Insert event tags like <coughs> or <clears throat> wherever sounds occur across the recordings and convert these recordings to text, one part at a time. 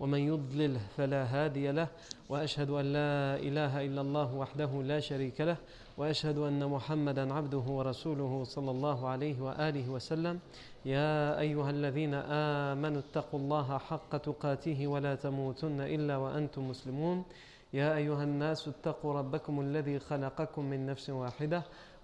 ومن يضلل فلا هادي له وأشهد أن لا إله إلا الله وحده لا شريك له وأشهد أن محمدا عبده ورسوله صلى الله عليه وآله وسلم. يا أيها الذين آمنوا اتقوا الله حق تقاته ولا تموتن إلا وأنتم مسلمون. يا أيها الناس اتقوا ربكم الذي خلقكم من نفس واحدة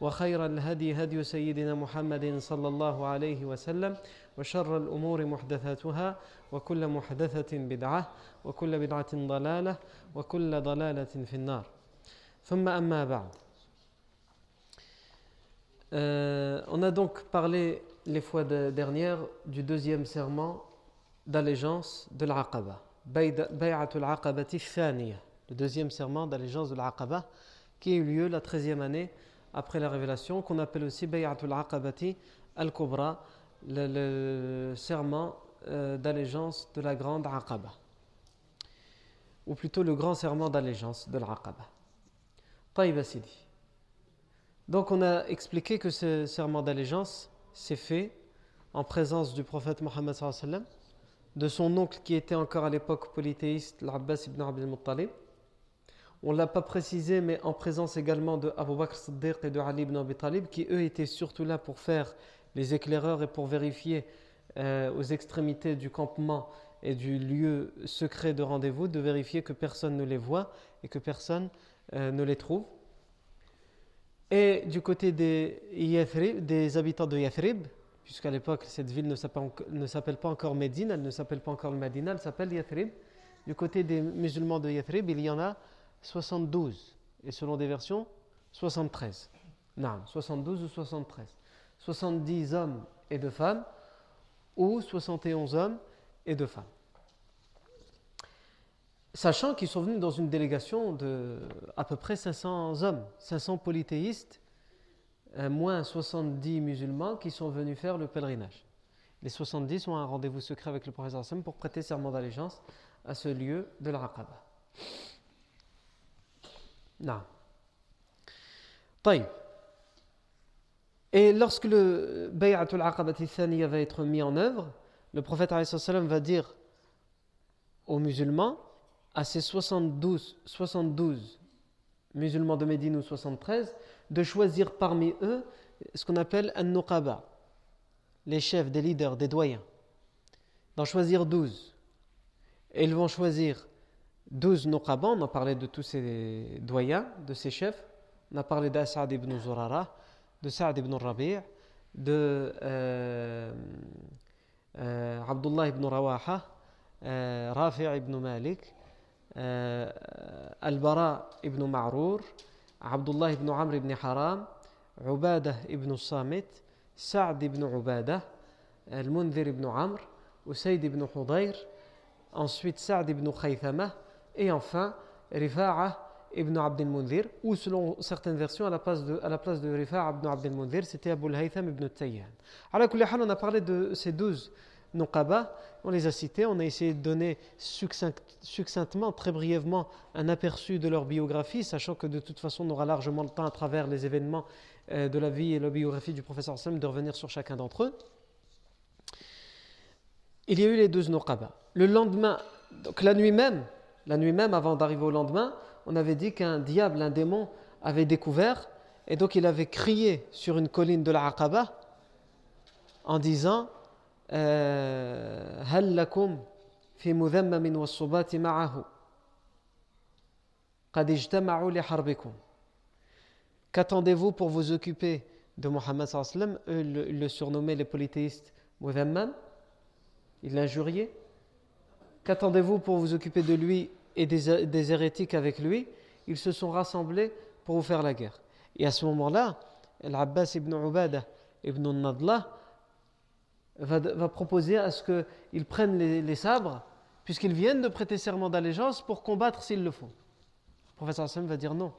وخير الهدي هدي سيدنا محمد صلى الله عليه وسلم وشر الأمور محدثاتها وكل محدثة بدعة وكل بدعة ضلالة وكل ضلالة في النار ثم أما بعد Euh, on a donc parlé les fois de, dernières du deuxième serment d'allégeance de l'Aqaba, Bay'atul Aqabati Thaniya, le deuxième serment d'allégeance de l'Aqaba qui a eu lieu la treizième année après la révélation, qu'on appelle aussi Bay'atul Aqabati Al-Kubra, le, serment euh, d'allégeance de la grande Aqaba, ou plutôt le grand serment d'allégeance de l'Aqaba. Taïba Sidi. Donc on a expliqué que ce serment d'allégeance s'est fait en présence du prophète Mohammed de son oncle qui était encore à l'époque polythéiste, l'Abbas ibn Abdel Muttalib. On ne l'a pas précisé, mais en présence également de Abu Bakr Siddiq et de Ali ibn Abi Talib, qui eux étaient surtout là pour faire les éclaireurs et pour vérifier euh, aux extrémités du campement et du lieu secret de rendez-vous, de vérifier que personne ne les voit et que personne euh, ne les trouve. Et du côté des, Yathrib, des habitants de Yathrib, puisqu'à l'époque cette ville ne s'appelle pas encore Médine, elle ne s'appelle pas encore Medina, elle s'appelle Yathrib. Du côté des musulmans de Yathrib, il y en a 72, et selon des versions, 73. Non, 72 ou 73. 70 hommes et deux femmes, ou 71 hommes et deux femmes sachant qu'ils sont venus dans une délégation de à peu près 500 hommes, 500 polythéistes, euh, moins 70 musulmans qui sont venus faire le pèlerinage. Les 70 ont un rendez-vous secret avec le professeur Hassan pour prêter serment d'allégeance à ce lieu de l'Araqaba. Non. Et lorsque le Bay'atul Aqaba Thaniya va être mis en œuvre, le prophète va dire aux musulmans à ces 72, 72 musulmans de Médine ou 73 de choisir parmi eux ce qu'on appelle un nuqaba, les chefs, des leaders, des doyens, d'en choisir 12. Et ils vont choisir 12 Nuqaba, on a parlé de tous ces doyens, de ces chefs. On a parlé d'Asad ibn Zurara, de Saad ibn Rabi' de euh, euh, Abdullah ibn Rawaha, euh, Rafi' ibn Malik, Al-Bara ibn Ma'rur, Abdullah ibn Amr ibn Haram, Ubadah ibn Samit, Saad ibn Ubadah, Al Mundir ibn Amr, Usayd ibn Hudayr, ensuite Saad ibn Khaythama, et enfin Rifa'a ibn Abd al-Munzir ou selon certaines versions à la place de, à la place de Rifa'a ibn Abd al-Munzir c'était Abu al-Haytham ibn Tayyan. À on a parlé de ces douze Nuqaba, on les a cités, on a essayé de donner succinctement, très brièvement, un aperçu de leur biographie, sachant que de toute façon on aura largement le temps à travers les événements euh, de la vie et la biographie du professeur Sam de revenir sur chacun d'entre eux. Il y a eu les deux Nuqaba. Le lendemain, donc la nuit même, la nuit même, avant d'arriver au lendemain, on avait dit qu'un diable, un démon, avait découvert, et donc il avait crié sur une colline de la en disant euh, wa Qu'attendez-vous pour vous occuper de Mohammed sallam Eux le, le surnommaient les polythéistes mudhammam. Ils l'injuriaient. Qu'attendez-vous pour vous occuper de lui et des, hérétiques avec lui, ils se sont rassemblés pour vous faire la guerre. Et à ce moment-là, l'Abbas ibn Ubadah ibn Nadla va, va proposer à ce qu'ils prennent les, les sabres, puisqu'ils viennent de prêter serment d'allégeance pour combattre s'il le faut. Le professeur Hassan va dire non,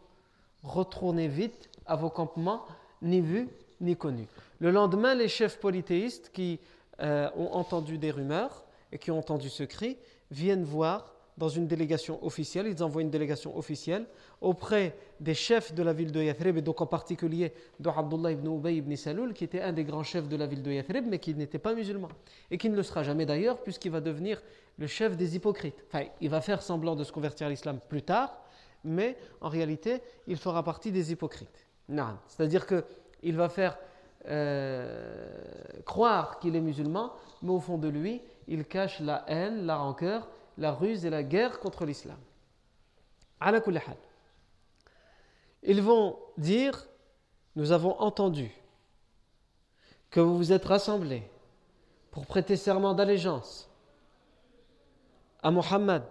retournez vite à vos campements, ni vus ni connus. Le lendemain, les chefs polythéistes qui euh, ont entendu des rumeurs et qui ont entendu ce cri viennent voir dans une délégation officielle, ils envoient une délégation officielle auprès des chefs de la ville de Yathrib, et donc en particulier de Abdullah ibn Ubay ibn Salul, qui était un des grands chefs de la ville de Yathrib, mais qui n'était pas musulman, et qui ne le sera jamais d'ailleurs, puisqu'il va devenir le chef des hypocrites. Enfin, il va faire semblant de se convertir à l'islam plus tard, mais en réalité, il fera partie des hypocrites. C'est-à-dire qu'il va faire euh, croire qu'il est musulman, mais au fond de lui, il cache la haine, la rancœur, la ruse et la guerre contre l'islam. Ils vont dire Nous avons entendu que vous vous êtes rassemblés pour prêter serment d'allégeance à Muhammad,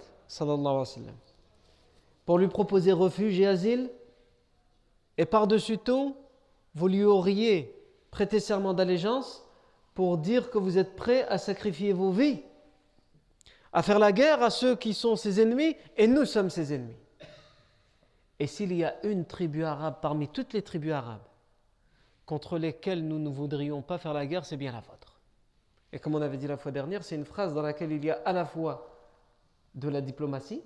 pour lui proposer refuge et asile, et par-dessus tout, vous lui auriez prêter serment d'allégeance pour dire que vous êtes prêts à sacrifier vos vies, à faire la guerre à ceux qui sont ses ennemis, et nous sommes ses ennemis. Et s'il y a une tribu arabe parmi toutes les tribus arabes contre lesquelles nous ne voudrions pas faire la guerre, c'est bien la vôtre. Et comme on avait dit la fois dernière, c'est une phrase dans laquelle il y a à la fois de la diplomatie,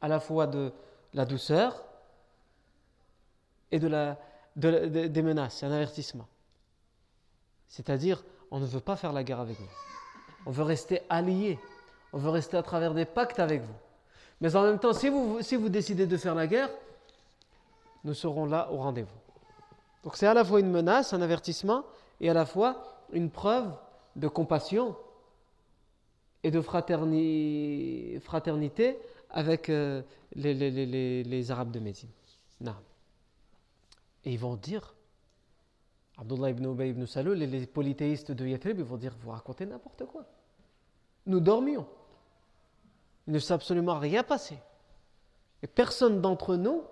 à la fois de la douceur et de la, des menaces, un avertissement. C'est-à-dire, on ne veut pas faire la guerre avec vous. On veut rester alliés. On veut rester à travers des pactes avec vous. Mais en même temps, si vous, si vous décidez de faire la guerre, nous serons là au rendez-vous. Donc c'est à la fois une menace, un avertissement, et à la fois une preuve de compassion et de fraternité avec euh, les, les, Arabes de Médine. Et ils vont dire, Abdullah ibn Ubay ibn Salul les polythéistes de Yathrib, ils vont dire Vous racontez n'importe quoi. Nous dormions. Il ne s'est absolument rien passé. Et personne d'entre nous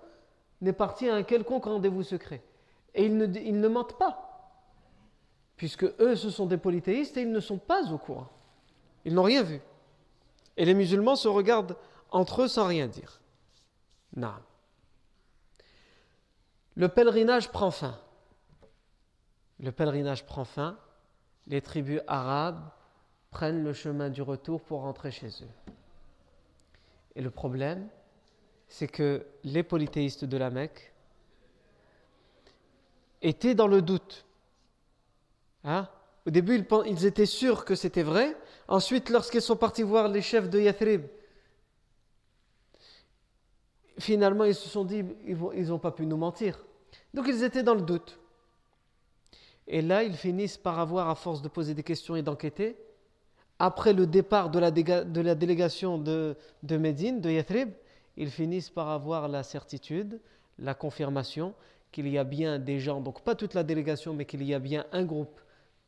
n'est parti à un quelconque rendez-vous secret. Et ils ne, ils ne mentent pas. Puisque eux, ce sont des polythéistes et ils ne sont pas au courant. Ils n'ont rien vu. Et les musulmans se regardent entre eux sans rien dire. Non. Le pèlerinage prend fin le pèlerinage prend fin, les tribus arabes prennent le chemin du retour pour rentrer chez eux. Et le problème, c'est que les polythéistes de la Mecque étaient dans le doute. Hein? Au début, ils, étaient sûrs que c'était vrai. Ensuite, lorsqu'ils sont partis voir les chefs de Yathrib, finalement, ils se sont dit, ils n'ont pas pu nous mentir. Donc, ils étaient dans le doute. Et là, ils finissent par avoir, à force de poser des questions et d'enquêter, après le départ de la, délégation de, de Médine, de Yathrib, ils finissent par avoir la certitude, la confirmation qu'il y a bien des gens, donc pas toute la délégation, mais qu'il y a bien un groupe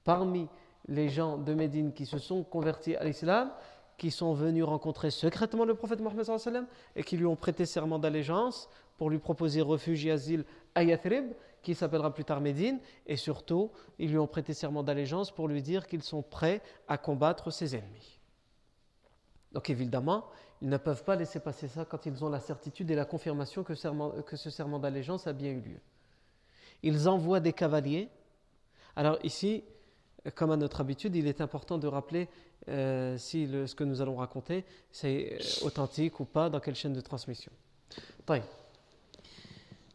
parmi les gens de Médine qui se sont convertis à l'islam, qui sont venus rencontrer secrètement le prophète Mohammed et qui lui ont prêté serment d'allégeance pour lui proposer refuge et asile à Yathrib qui s'appellera plus tard Médine, et surtout, ils lui ont prêté serment d'allégeance pour lui dire qu'ils sont prêts à combattre ses ennemis. Donc évidemment, ils ne peuvent pas laisser passer ça quand ils ont la certitude et la confirmation que, ce serment d'allégeance a bien eu lieu. Ils envoient des cavaliers. Alors ici, comme à notre habitude, il est important de rappeler euh, si ce que nous allons raconter, c'est euh, authentique ou pas, dans quelle chaîne de transmission.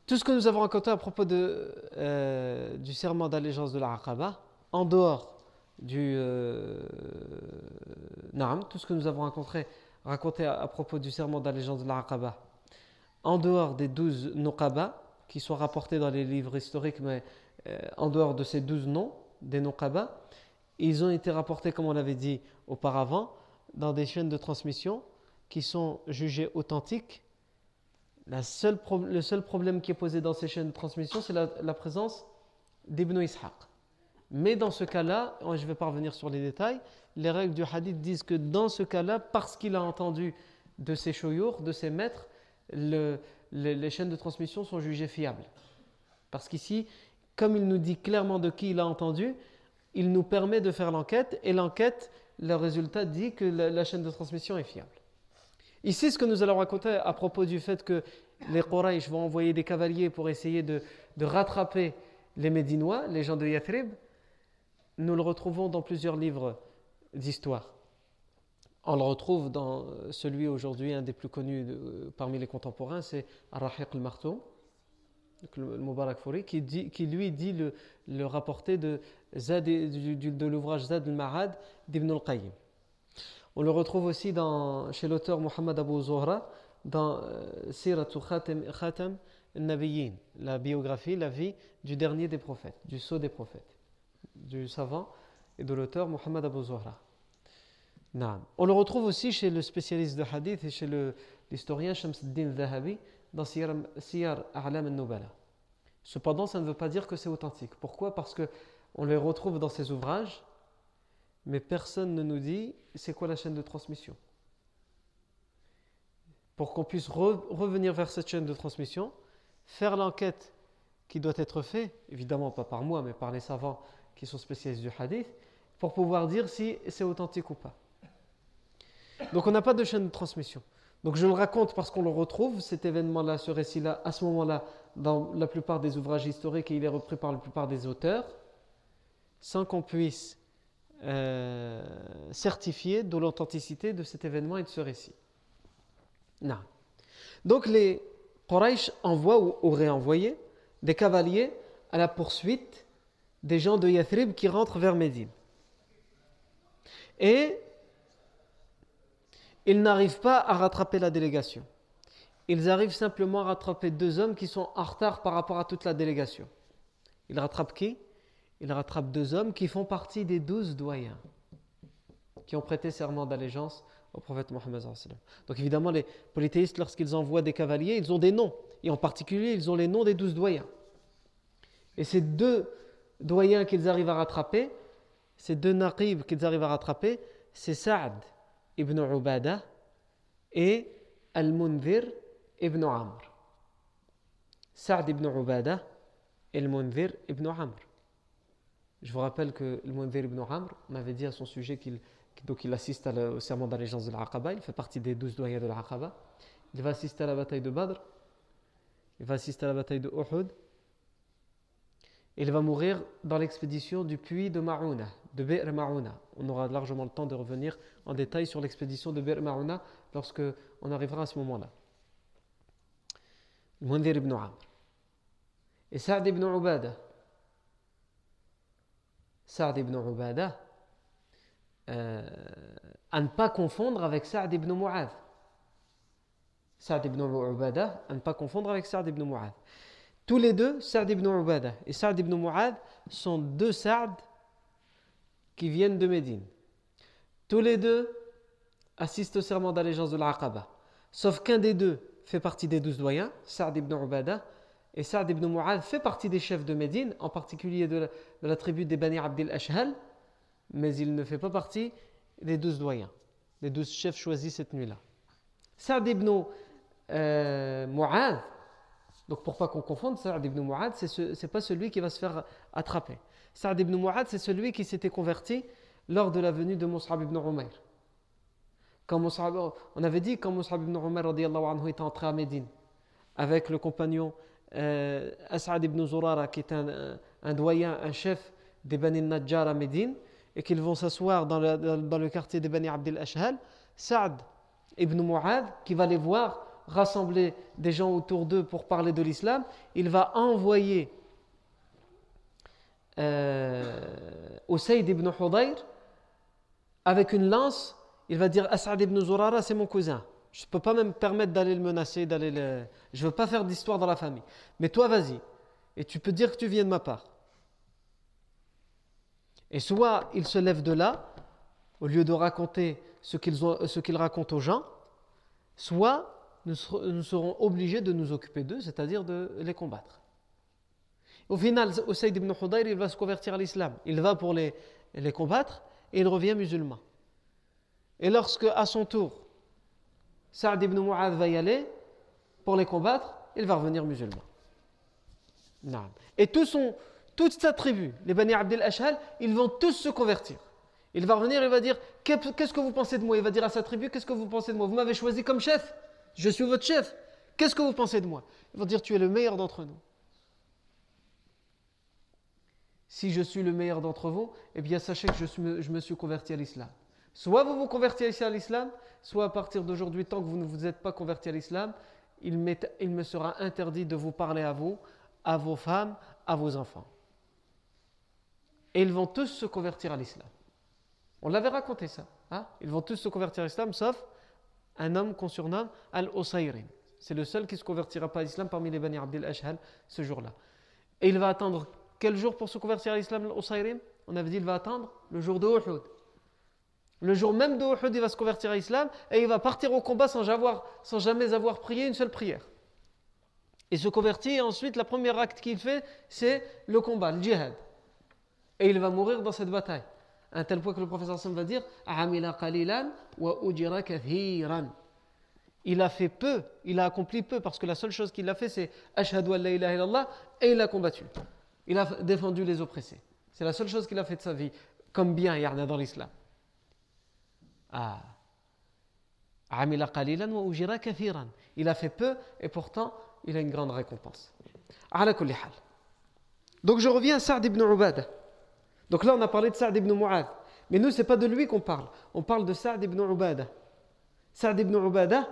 Tout ce que nous avons raconté à propos euh, du serment d'allégeance de la en dehors du. Euh, tout ce que nous avons raconté, à, propos du serment d'allégeance de la en dehors des douze Nokaba, qui sont rapportés dans les livres historiques, mais euh, en dehors de ces douze noms, des Nokaba, ils ont été rapportés, comme on l'avait dit auparavant, dans des chaînes de transmission qui sont jugées authentiques le seul problème qui est posé dans ces chaînes de transmission, c'est la, présence d'Ibn Ishaq. Mais dans ce cas-là, je vais pas revenir sur les détails, les règles du hadith disent que dans ce cas-là, parce qu'il a entendu de ses choyours, de ses maîtres, les chaînes de transmission sont jugées fiables. Parce qu'ici, comme il nous dit clairement de qui il a entendu, il nous permet de faire l'enquête et l'enquête, le résultat dit que la, chaîne de transmission est fiable. Ici, ce que nous allons raconter à propos du fait que les Quraysh vont envoyer des cavaliers pour essayer de, rattraper les Médinois, les gens de Yathrib, nous le retrouvons dans plusieurs livres d'histoire. On le retrouve dans celui aujourd'hui, un des plus connus parmi les contemporains, c'est Ar-Rahiq al-Martoum, le Mubarak Fouri, qui, lui dit le, le rapporté de, de l'ouvrage Zad al-Ma'ad d'Ibn al-Qayyim. On le retrouve aussi chez l'auteur Muhammad Abu Zuhra dans euh, Siratu Khatam al-Nabiyyin, la biographie, la vie du dernier des prophètes, du sceau des prophètes, du savant et de l'auteur Muhammad Abu Zuhra. On le retrouve aussi chez le spécialiste de hadith et chez l'historien Shamsuddin Zahabi dans Siyar A'lam al-Nubala. Cependant, ça ne veut pas dire que c'est authentique. Pourquoi? Parce qu'on les retrouve dans ces ouvrages, mais personne ne nous dit c'est quoi la chaîne de transmission? Pour qu'on puisse revenir vers cette chaîne de transmission, faire l'enquête qui doit être faite, évidemment pas par moi, mais par les savants qui sont spécialistes du hadith, pour pouvoir dire si c'est authentique ou pas. Donc on n'a pas de chaîne de transmission. Donc je le raconte parce qu'on le retrouve, cet événement-là, ce récit-là, à ce moment-là, dans la plupart des ouvrages historiques et il est repris par la plupart des auteurs, sans qu'on puisse euh, certifier de l'authenticité de cet événement et de ce récit. Non. Donc les Quraysh envoient ou auraient envoyé des cavaliers à la poursuite des gens de Yathrib qui rentrent vers Médine. Et ils n'arrivent pas à rattraper la délégation. Ils arrivent simplement à rattraper deux hommes qui sont en retard par rapport à toute la délégation. Ils rattrapent qui? Ils rattrapent deux hommes qui font partie des douze doyens qui ont prêté serment d'allégeance au prophète Mohammed. Donc évidemment, les polythéistes, lorsqu'ils envoient des cavaliers, ils ont des noms. Et en particulier, ils ont les noms des douze doyens. Et ces deux doyens qu'ils arrivent à rattraper, ces deux naqib qu'ils arrivent à rattraper, c'est Saad ibn Ubada et Al-Munzir ibn Amr. Saad ibn Ubada et Al-Munzir ibn Amr. Je vous rappelle que Al-Munzir ibn Amr, on avait dit à son sujet qu'il donc il assiste au serment d'allégeance de l'Aqaba, il fait partie des douze doyens de l'Aqaba. Il va assister à la bataille de Badr, il va assister à la bataille de Uhud, il va mourir dans l'expédition du puits de Ma'una, de Be'r Ma'una. On aura largement le temps de revenir en détail sur l'expédition de Be'r Ma'una lorsque on arrivera à ce moment-là. Mundir ibn Amr. Et Sa'd ibn Ubada. Sa'd ibn Ubada, euh, à ne pas confondre avec Sa'd ibn Mu'adh. Sa'd ibn Ubada, à ne pas confondre avec Sa'd ibn Mu'adh. Tous les deux, Sa'd ibn Ubada et Sa'd ibn Mu'adh, sont deux Sa'd qui viennent de Médine. Tous les deux assistent au serment d'allégeance de l'Aqaba. Sauf qu'un des deux fait partie des douze doyens, Sa'd ibn Ubada, et Sa'd ibn Mu'adh fait partie des chefs de Médine, en particulier de la, tribu des Bani Abdel Ashhal, mais il ne fait pas partie des douze doyens, les douze chefs choisis cette nuit-là. Sa'd ibn euh, Mu'adh, donc pour pas qu'on confonde, Sa'd ibn Mu'ad, ce n'est pas celui qui va se faire attraper. Sa'd ibn Mu'ad, c'est celui qui s'était converti lors de la venue de Mus'ab ibn Umayr. Quand on avait dit quand Mus'ab ibn Umayr anhu, était entré à Médine avec le compagnon euh, As'ad ibn Zurara qui est un, doyen, un chef des Bani Najjar à Médine et qu'ils vont s'asseoir dans le, dans le quartier des Bani Abdel Ashhal, Sa'd ibn Mu'ad qui va les voir rassembler des gens autour d'eux pour parler de l'islam, il va envoyer euh, Usayd ibn Hudayr avec une lance. Il va dire As'ad ibn Zurara, c'est mon cousin. Je ne peux pas me permettre d'aller le menacer, d'aller le... Je ne veux pas faire d'histoire dans la famille. Mais toi, vas-y. Et tu peux dire que tu viens de ma part. Et soit il se lève de là, au lieu de raconter ce qu'il raconte aux gens, soit nous, serons obligés de nous occuper d'eux, c'est-à-dire de les combattre. Au final, Usayd ibn Hudayr, il va se convertir à l'islam. Il va pour les, les combattre et il revient musulman. Et lorsque, à son tour, Saad ibn Mu'adh va y aller pour les combattre, il va revenir musulman. Et tout son, toute sa tribu, les Bani Abdel Ashal, ils vont tous se convertir. Il va revenir, il va dire Qu'est-ce que vous pensez de moi? Il va dire à sa tribu Qu'est-ce que vous pensez de moi? Vous m'avez choisi comme chef. Je suis votre chef. Qu'est-ce que vous pensez de moi? Ils vont dire Tu es le meilleur d'entre nous. Si je suis le meilleur d'entre vous, eh bien sachez que je, je me suis converti à l'islam. Soit vous vous convertissez à l'islam, soit à partir d'aujourd'hui, tant que vous ne vous êtes pas converti à l'islam, il, me sera interdit de vous parler à vous, à vos femmes, à vos enfants. Et ils vont tous se convertir à l'islam. On l'avait raconté ça. Hein? Ils vont tous se convertir à l'islam, sauf un homme qu'on surnomme Al-Osayrin. C'est le seul qui ne se convertira pas à l'islam parmi les Bani Abdel Ashhal ce jour-là. Et il va attendre quel jour pour se convertir à l'islam, Al-Osayrin On avait dit il va attendre le jour de Uhud. Le jour même de il va se convertir à l'islam et il va partir au combat sans, jamais avoir prié une seule prière. Il se convertit et ensuite, la première acte qu'il fait, c'est le combat, le djihad. Et il va mourir dans cette bataille. À un tel point que le professeur Sam va dire Il a fait peu, il a accompli peu, parce que la seule chose qu'il a fait, c'est Ashhadu an la ilaha illallah, et il a combattu. Il a défendu les oppressés. C'est la seule chose qu'il a fait de sa vie, comme bien il y en a dans l'islam. Ah. Il a fait peu et pourtant il a une grande récompense. Donc je reviens à Saad ibn Ubada. Donc là on a parlé de Saad ibn Mu'ad. Mais nous, ce n'est pas de lui qu'on parle. On parle de Saad ibn Ubada. Saad ibn Ubada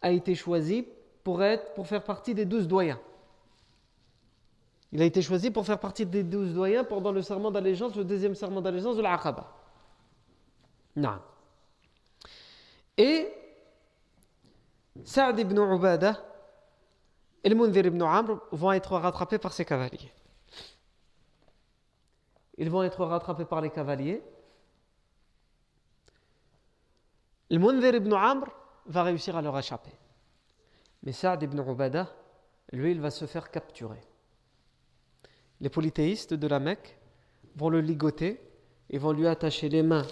a été choisi pour, être, pour faire partie des douze doyens. Il a été choisi pour faire partie des douze doyens pendant le serment d'allégeance, le deuxième serment d'allégeance de l'Aqaba. Non. Et Saad ibn Ubada et le Mundir ibn Amr vont être rattrapés par ses cavaliers. Ils vont être rattrapés par les cavaliers. Le Mundir ibn Amr va réussir à leur échapper. Mais Saad ibn Ubada, lui, il va se faire capturer. Les polythéistes de la Mecque vont le ligoter et vont lui attacher les mains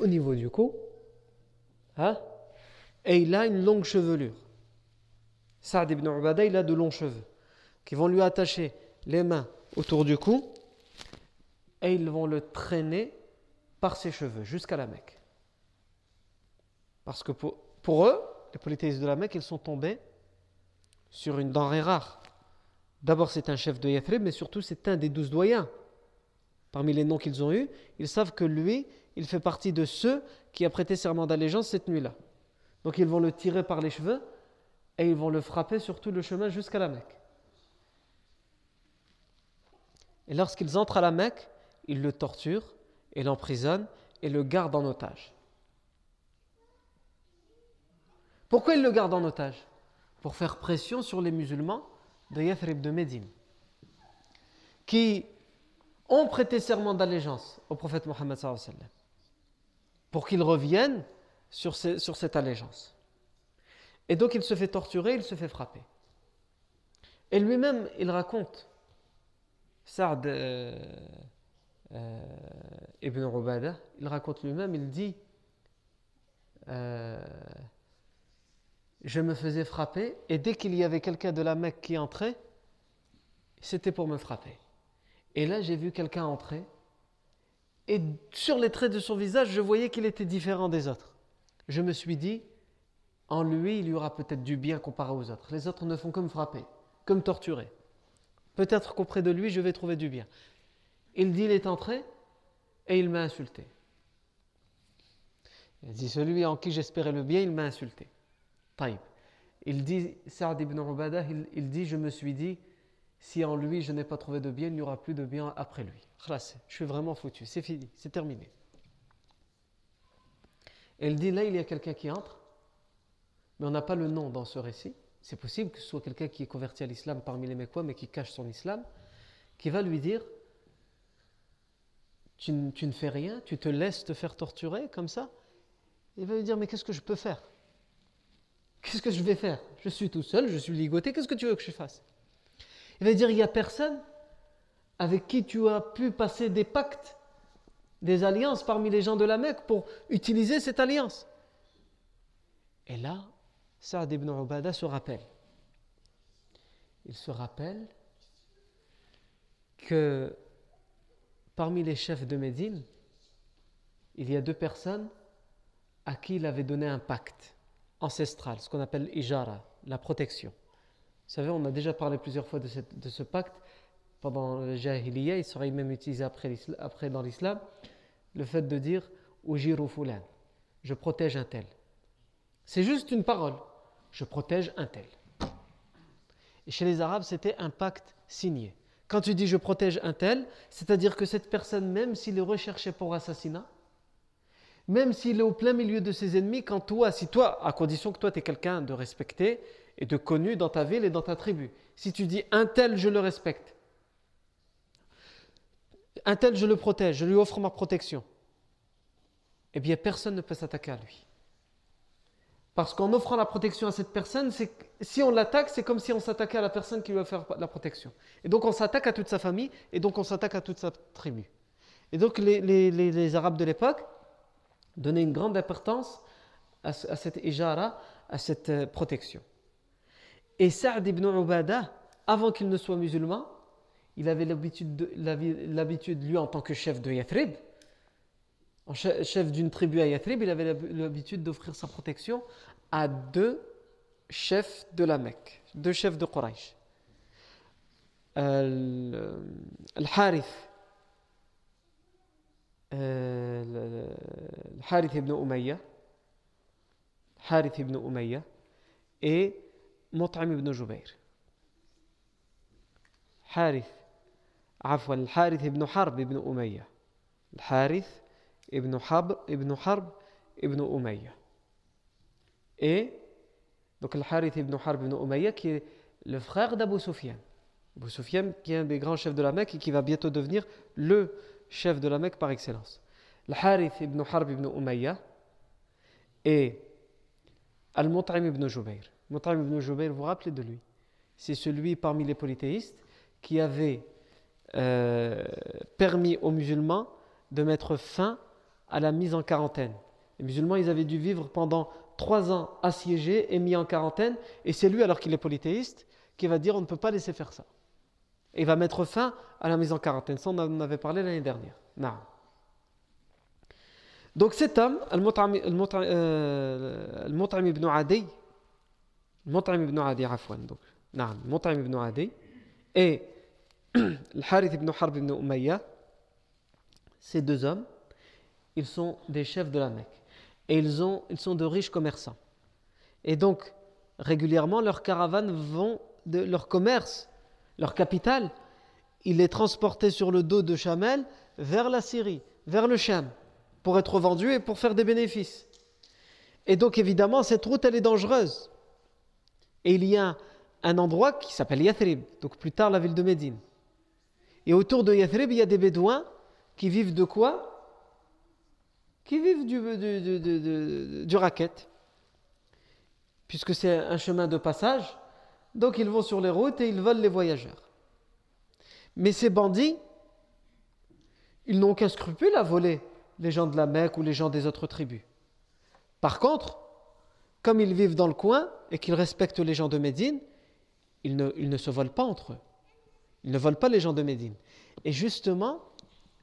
au niveau du cou. Hein? Et il a une longue chevelure. Saad ibn Ubada, il a de longs cheveux qui vont lui attacher les mains autour du cou et ils vont le traîner par ses cheveux jusqu'à la Mecque. Parce que pour, eux, les polythéistes de la Mecque, ils sont tombés sur une denrée rare. D'abord, c'est un chef de Yathrib, mais surtout, c'est un des douze doyens. Parmi les noms qu'ils ont eus, ils savent que lui, il fait partie de ceux qui a prêté serment d'allégeance cette nuit-là. Donc, ils vont le tirer par les cheveux et ils vont le frapper sur tout le chemin jusqu'à la Mecque. Et lorsqu'ils entrent à la Mecque, ils le torturent et l'emprisonnent et le gardent en otage. Pourquoi ils le gardent en otage? Pour faire pression sur les musulmans de Yathrib de Médine, qui ont prêté serment d'allégeance au prophète Mohammed pour qu'ils reviennent sur, sur cette allégeance. Et donc il se fait torturer, il se fait frapper. Et lui-même, il raconte, Saad euh, euh, ibn Rubada, il raconte lui-même, il dit euh, Je me faisais frapper, et dès qu'il y avait quelqu'un de la Mecque qui entrait, c'était pour me frapper. Et là, j'ai vu quelqu'un entrer, et sur les traits de son visage, je voyais qu'il était différent des autres. Je me suis dit en lui, il y aura peut-être du bien comparé aux autres. Les autres ne font que me frapper, que me torturer. Peut-être qu'auprès de lui, je vais trouver du bien. Il dit, il est entré et il m'a insulté. Il dit, celui en qui j'espérais le bien, il m'a insulté. Taïb. Il dit, Saad ibn Ubada, il, dit, je me suis dit, si en lui je n'ai pas trouvé de bien, il n'y aura plus de bien après lui. Je suis vraiment foutu, c'est fini, c'est terminé. Il dit, là, il y a quelqu'un qui entre mais on n'a pas le nom dans ce récit. C'est possible que ce soit quelqu'un qui est converti à l'islam parmi les Mécois, mais qui cache son islam, qui va lui dire tu, ne fais rien, tu te laisses te faire torturer comme ça. Il va lui dire Mais qu'est-ce que je peux faire? Qu'est-ce que je vais faire? Je suis tout seul, je suis ligoté, qu'est-ce que tu veux que je fasse? Il va dire Il n'y a personne avec qui tu as pu passer des pactes, des alliances parmi les gens de la Mecque pour utiliser cette alliance. Et là, Saad ibn Ubada se rappelle. Il se rappelle que parmi les chefs de Médine, il y a deux personnes à qui il avait donné un pacte ancestral, ce qu'on appelle ijara, la protection. Vous savez, on a déjà parlé plusieurs fois de, ce pacte pendant le Jahiliya, il serait même utilisé après, dans l'islam, le fait de dire Ujiru fulan, je protège un tel. C'est juste une parole, je protège un tel. Et chez les Arabes, c'était un pacte signé. Quand tu dis je protège un tel, c'est-à-dire que cette personne, même s'il est recherché pour assassinat, même s'il est au plein milieu de ses ennemis, quand toi, si toi, à condition que toi tu es quelqu'un de respecté et de connu dans ta ville et dans ta tribu, si tu dis un tel, je le respecte, un tel, je le protège, je lui offre ma protection, eh bien personne ne peut s'attaquer à lui. Parce qu'en offrant la protection à cette personne, si on l'attaque, c'est comme si on s'attaquait à la personne qui lui a offert la protection. Et donc on s'attaque à toute sa famille, et donc on s'attaque à toute sa tribu. Et donc les Arabes de l'époque, donner une grande importance à, cette ijara, à cette euh, protection. Et Saad ibn Ubada, avant qu'il ne soit musulman, il avait l'habitude, lui, en tant que chef de Yathrib, chef d'une tribu à Yathrib, il avait l'habitude d'offrir sa protection à deux chefs de la Mecque, deux chefs de Quraysh. Al-Harith Harith ibn Umayya, Harith ibn Umayya et مطعم بن جبير. حارث عفوا الحارث بن حرب بن أمية. الحارث ابن حب ابن حرب ابن أمية. اي دوك الحارث بن حرب بن إيه؟ أمية كي لو فرير دابو سفيان أبو سفيان كي ان بي غران شيف دو لا مكة كي فا بيتو دوفنيغ لو شيف دو لا مكة باغ إكسلونس الحارث بن حرب بن أمية اي المطعم بن جبير Mut'im ibn Jubayr, vous vous rappelez de lui C'est celui parmi les polythéistes qui avait euh, permis aux musulmans de mettre fin à la mise en quarantaine. Les musulmans, ils avaient dû vivre pendant trois ans assiégés et mis en quarantaine, et c'est lui, alors qu'il est polythéiste, qui va dire on ne peut pas laisser faire ça. Et il va mettre fin à la mise en quarantaine. Ça, on en avait parlé l'année dernière. Non. Donc cet homme, Al-Mut'im euh, ibn Adi, Al-Mut'im ibn Adi, afwan, donc, non, Mut'im ibn Adi, et <clears throat> Al-Harith ibn Harb ibn Umayya, ces deux hommes, ils sont des chefs de la Mecque. Et ils, ont, ils sont de riches commerçants. Et donc, régulièrement, leurs caravanes vont, leur commerce leur capital, il est transporté sur le dos de Chamel vers la Syrie, vers le Cham, pour être vendu et pour faire des bénéfices. Et donc évidemment, cette route, elle est dangereuse. Et il y a un endroit qui s'appelle Yathrib, donc plus tard la ville de Médine. Et autour de Yathrib, il y a des bédouins qui vivent de quoi? Qui vivent du, du, du, du racket. Puisque c'est un chemin de passage, donc ils vont sur les routes et ils volent les voyageurs. Mais ces bandits, ils n'ont aucun scrupule à voler les gens de la Mecque ou les gens des autres tribus. Par contre, comme ils vivent dans le coin et qu'ils respectent les gens de Médine, ils ne, se volent pas entre eux. Ils ne volent pas les gens de Médine. Et justement,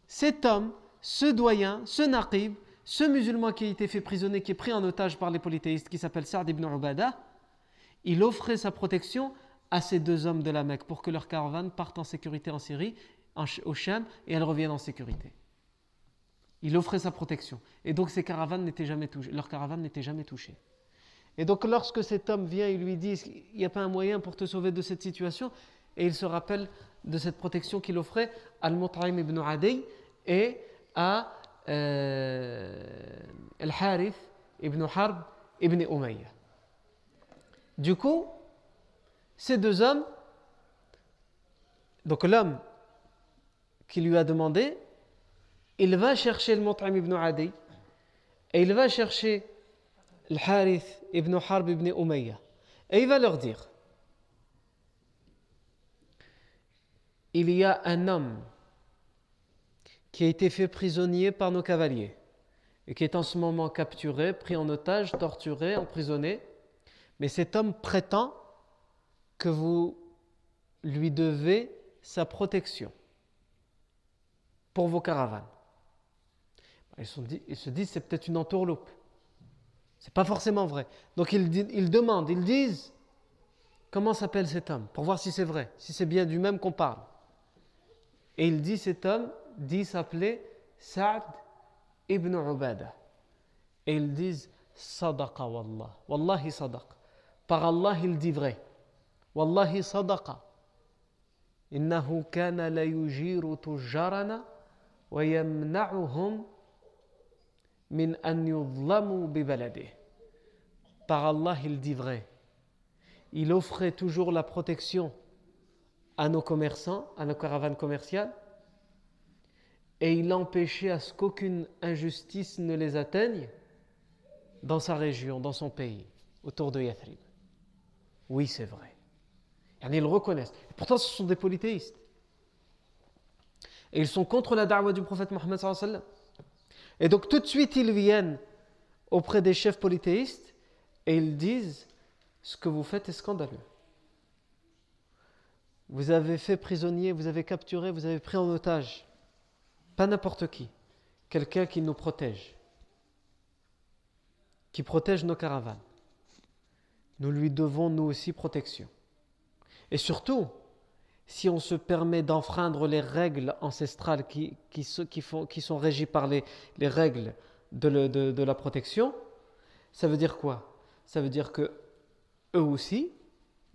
cet homme, ce doyen, ce naqib, ce musulman qui a été fait prisonnier, qui est pris en otage par les polythéistes, qui s'appelle Sa'd ibn Ubada, il offrait sa protection à ces deux hommes de la Mecque pour que leur caravane parte en sécurité en Syrie, au Cham, et elle revienne en sécurité. Il offrait sa protection. Et donc ces caravanes n'étaient jamais touchées, leur caravane n'était jamais touchée. Et donc lorsque cet homme vient et lui dit, il n'y a pas un moyen pour te sauver de cette situation, et il se rappelle de cette protection qu'il offrait à Al-Mut'im ibn Adi et à euh, Al-Harith ibn Harb ibn Umayyah. Du coup, ces deux hommes, donc l'homme qui lui a demandé, il va chercher le Mut'im ibn Adi et il va chercher et il va leur dire il y a un homme qui a été fait prisonnier par nos cavaliers et qui est en ce moment capturé, pris en otage, torturé, emprisonné. Mais cet homme prétend que vous lui devez sa protection pour vos caravanes. Ils, se disent c'est peut-être une entourloupe. C'est pas forcément vrai. Donc ils, ils demandent, ils disent comment s'appelle cet homme pour voir si c'est vrai, si c'est bien du même qu'on parle. Et il dit cet homme dit s'appeler Saad ibn Ubada. Et ils disent Sadaqa wallah. Wallahi sadaq. Par Allah, il dit vrai. Wallahi sadaqa. إنه كان ليجير تجارنا ويمنعهم min an Par Allah, il dit vrai. Il offrait toujours la protection à nos commerçants, à nos caravanes commerciales, et il empêchait à ce qu'aucune injustice ne les atteigne dans sa région, dans son pays, autour de Yathrib. Oui, c'est vrai. Et ils le reconnaissent. Pourtant, ce sont des polythéistes. Et ils sont contre la da'wa du prophète Mohammed sallallahu alayhi wa sallam. Et donc, tout de suite, ils viennent auprès des chefs polythéistes et ils disent Ce que vous faites est scandaleux. Vous avez fait prisonnier, vous avez capturé, vous avez pris en otage. Pas n'importe qui. Quelqu'un qui nous protège. Qui protège nos caravanes. Nous lui devons, nous aussi, protection. Et surtout, si on se permet d'enfreindre les règles ancestrales qui, qui, font, qui sont régies par les, les règles de, de, la protection, ça veut dire quoi? Ça veut dire que eux aussi,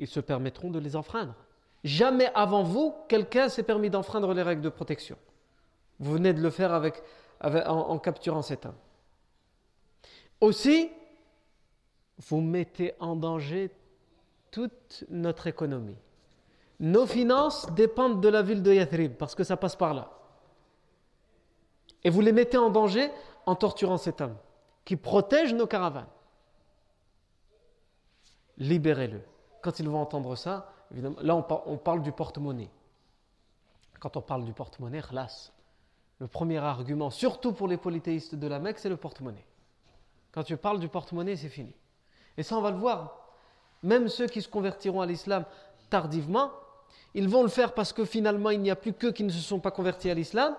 ils se permettront de les enfreindre. Jamais avant vous, quelqu'un s'est permis d'enfreindre les règles de protection. Vous venez de le faire avec, en, capturant cet homme. Aussi, vous mettez en danger toute notre économie. Nos finances dépendent de la ville de Yathrib parce que ça passe par là. Et vous les mettez en danger en torturant cet homme qui protège nos caravanes. Libérez-le. Quand ils vont entendre ça, là on, parle du porte-monnaie. Quand on parle du porte-monnaie, khlas. Le premier argument, surtout pour les polythéistes de la Mecque, c'est le porte-monnaie. Quand tu parles du porte-monnaie, c'est fini. Et ça, on va le voir. Même ceux qui se convertiront à l'islam tardivement, ils vont le faire parce que finalement, il n'y a plus qu'eux qui ne se sont pas convertis à l'islam.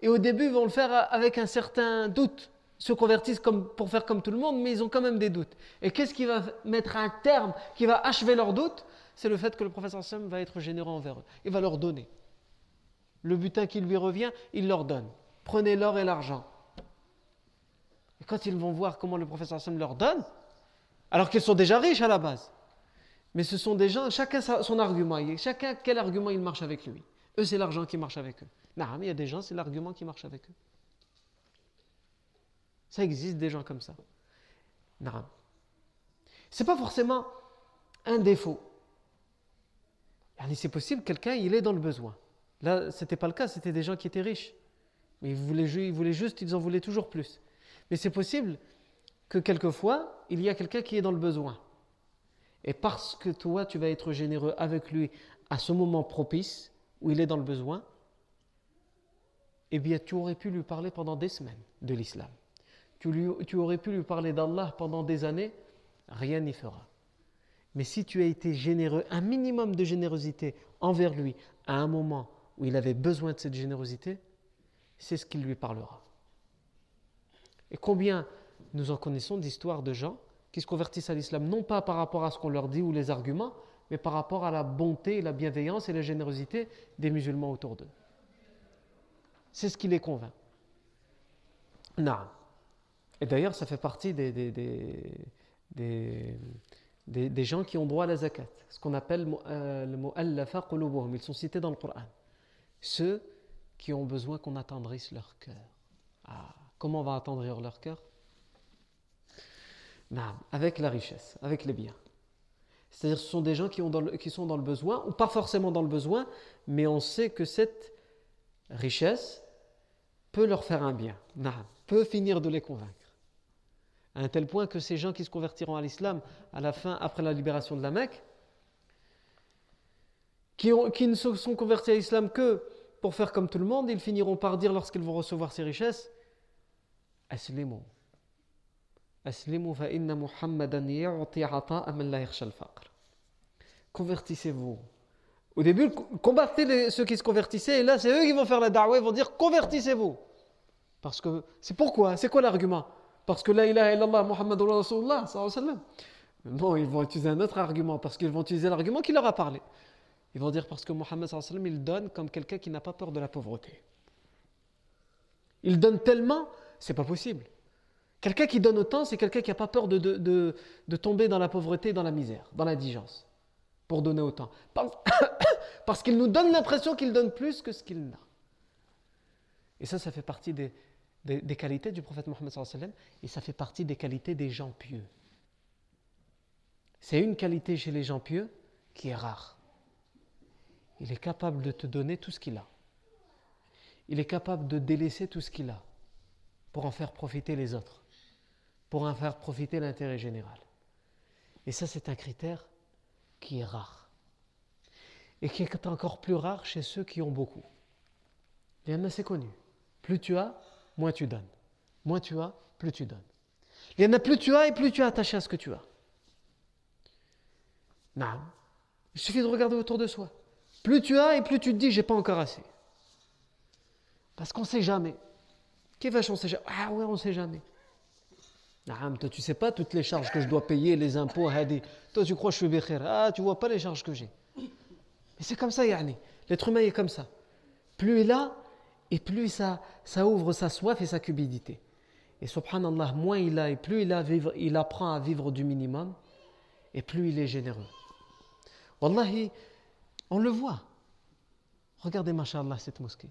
Et au début, ils vont le faire avec un certain doute. Ils se convertissent comme, pour faire comme tout le monde, mais ils ont quand même des doutes. Et qu'est-ce qui va mettre un terme, qui va achever leurs doutes? C'est le fait que le professeur Sam va être généreux envers eux. Il va leur donner. Le butin qui lui revient, il leur donne. Prenez l'or et l'argent. Et quand ils vont voir comment le professeur Sam leur donne, alors qu'ils sont déjà riches à la base, mais ce sont des gens, chacun son argument, chacun quel argument il marche avec lui. Eux, c'est l'argent qui marche avec eux. Non, mais il y a des gens, c'est l'argument qui marche avec eux. Ça existe des gens comme ça. Non. C'est pas forcément un défaut. C'est possible, quelqu'un, il est dans le besoin. Là, ce n'était pas le cas, c'était des gens qui étaient riches. Mais ils ils voulaient juste, ils en voulaient toujours plus. Mais c'est possible que quelquefois, il y a quelqu'un qui est dans le besoin. Et parce que toi, tu vas être généreux avec lui à ce moment propice où il est dans le besoin, eh bien, tu aurais pu lui parler pendant des semaines de l'islam. Tu, tu aurais pu lui parler d'Allah pendant des années, rien n'y fera. Mais si tu as été généreux, un minimum de générosité envers lui à un moment où il avait besoin de cette générosité, c'est ce qu'il lui parlera. Et combien nous en connaissons d'histoires de gens qui se convertissent à l'islam, non pas par rapport à ce qu'on leur dit ou les arguments, mais par rapport à la bonté, la bienveillance et la générosité des musulmans autour d'eux. C'est ce qui les convainc. Non. Et d'ailleurs, ça fait partie des, des, des des, gens qui ont droit à la zakat, ce qu'on appelle euh, le mot qulubuhum, ils sont cités dans le Coran. Ceux qui ont besoin qu'on attendrisse leur cœur. Ah, comment on va attendrir leur cœur? Avec la richesse, avec les biens. C'est-à-dire ce sont des gens qui, ont qui, sont dans le besoin, ou pas forcément dans le besoin, mais on sait que cette richesse peut leur faire un bien, peut finir de les convaincre à un tel point que ces gens qui se convertiront à l'islam à la fin, après la libération de la Mecque, qui, ne se sont convertis à l'islam que pour faire comme tout le monde, ils finiront par dire lorsqu'ils vont recevoir ces richesses Aslimu. Convertissez-vous. Au début, combattez ceux qui se convertissaient, et là, c'est eux qui vont faire la da'wah, ils vont dire convertissez-vous. Parce que c'est pourquoi C'est quoi l'argument? Parce que la ilaha illallah Muhammadur Rasulullah Non, ils vont utiliser un autre argument, parce qu'ils vont utiliser l'argument qui leur a parlé. Ils vont dire parce que Mohammed il donne comme quelqu'un qui n'a pas peur de la pauvreté. Il donne tellement, c'est pas possible. Quelqu'un qui donne autant, c'est quelqu'un qui n'a pas peur de, tomber dans la pauvreté, dans la misère, dans l'indigence, pour donner autant. <coughs> Parce, qu'il nous donne l'impression qu'il donne plus que ce qu'il n'a. Et ça, ça fait partie des, des, qualités du prophète Mohammed et ça fait partie des qualités des gens pieux. C'est une qualité chez les gens pieux qui est rare. Il est capable de te donner tout ce qu'il a. Il est capable de délaisser tout ce qu'il a pour en faire profiter les autres, pour en faire profiter l'intérêt général. Et ça, c'est un critère qui est rare. Et qui est encore plus rare chez ceux qui ont beaucoup. Il y en a, c'est connu. Plus tu as, moins tu donnes. Moins tu as, plus tu donnes. Il y en a plus tu as et plus tu es attaché à ce que tu as. Non. Il suffit de regarder autour de soi. Plus tu as et plus tu te dis, j'ai pas encore assez. Parce qu'on ne sait jamais. Qui vache, on sait jamais. Ah ouais, on ne sait jamais. Toi, tu sais pas toutes les charges que je dois payer, les impôts, Toi, tu crois que je suis békhir. Ah, tu vois pas les charges que j'ai. Mais c'est comme ça, Yani. L'être humain est comme ça. Plus il a, et plus ça, ça ouvre sa soif et sa cupidité. Et subhanallah, moins il a, et plus il apprend à vivre du minimum, et plus il est généreux. Wallahi, on le voit. Regardez, mashallah, cette mosquée.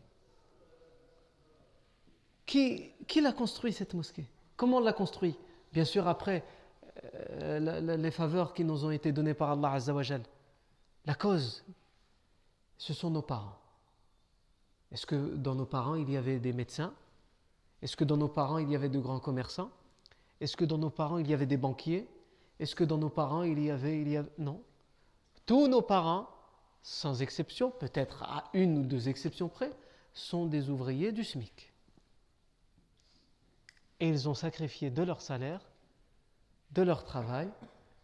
Qui, qui l'a construit, cette mosquée? Comment on l'a construit? Bien sûr, après euh, les faveurs qui nous ont été données par Allah Azzawajal. La cause, ce sont nos parents. Est-ce que dans nos parents, il y avait des médecins? Est-ce que dans nos parents, il y avait de grands commerçants? Est-ce que dans nos parents, il y avait des banquiers? Est-ce que dans nos parents, il y avait... Il y avait... Non. Tous nos parents sans exception, peut-être à une ou deux exceptions près, sont des ouvriers du SMIC. Et ils ont sacrifié de leur salaire, de leur travail,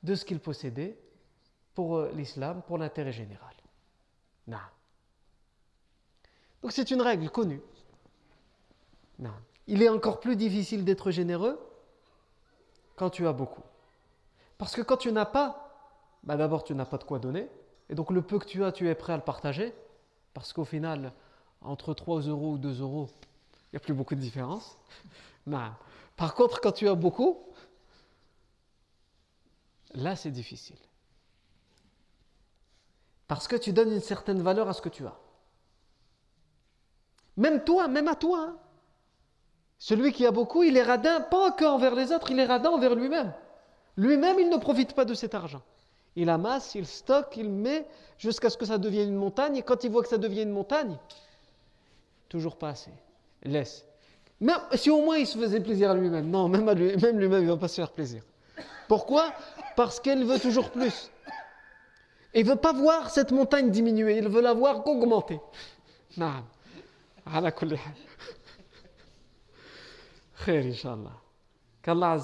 de ce qu'ils possédaient pour euh, l'islam, pour l'intérêt général. Non. Donc c'est une règle connue. Non. Il est encore plus difficile d'être généreux quand tu as beaucoup. Parce que quand tu n'as pas, bah d'abord tu n'as pas de quoi donner, et donc le peu que tu as, tu es prêt à le partager, parce qu'au final, entre 3 euros ou 2 euros, il n'y a plus beaucoup de différence. Par contre, quand tu as beaucoup, là c'est difficile. Parce que tu donnes une certaine valeur à ce que tu as. Même toi, même à toi. Hein. Celui qui a beaucoup, il est radin, pas que envers les autres, il est radin envers lui-même. Lui-même, il ne profite pas de cet argent il amasse, il stocke, il met jusqu'à ce que ça devienne une montagne. Et quand il voit que ça devient une montagne, toujours pas assez. Laisse. Même si au moins il se faisait plaisir à lui-même. Non, même, lui, même lui-même, il ne va pas se faire plaisir. Pourquoi? Parce qu'il veut toujours plus. Il ne veut pas voir cette montagne diminuer, il veut la voir qu'augmenter. Qu'Allah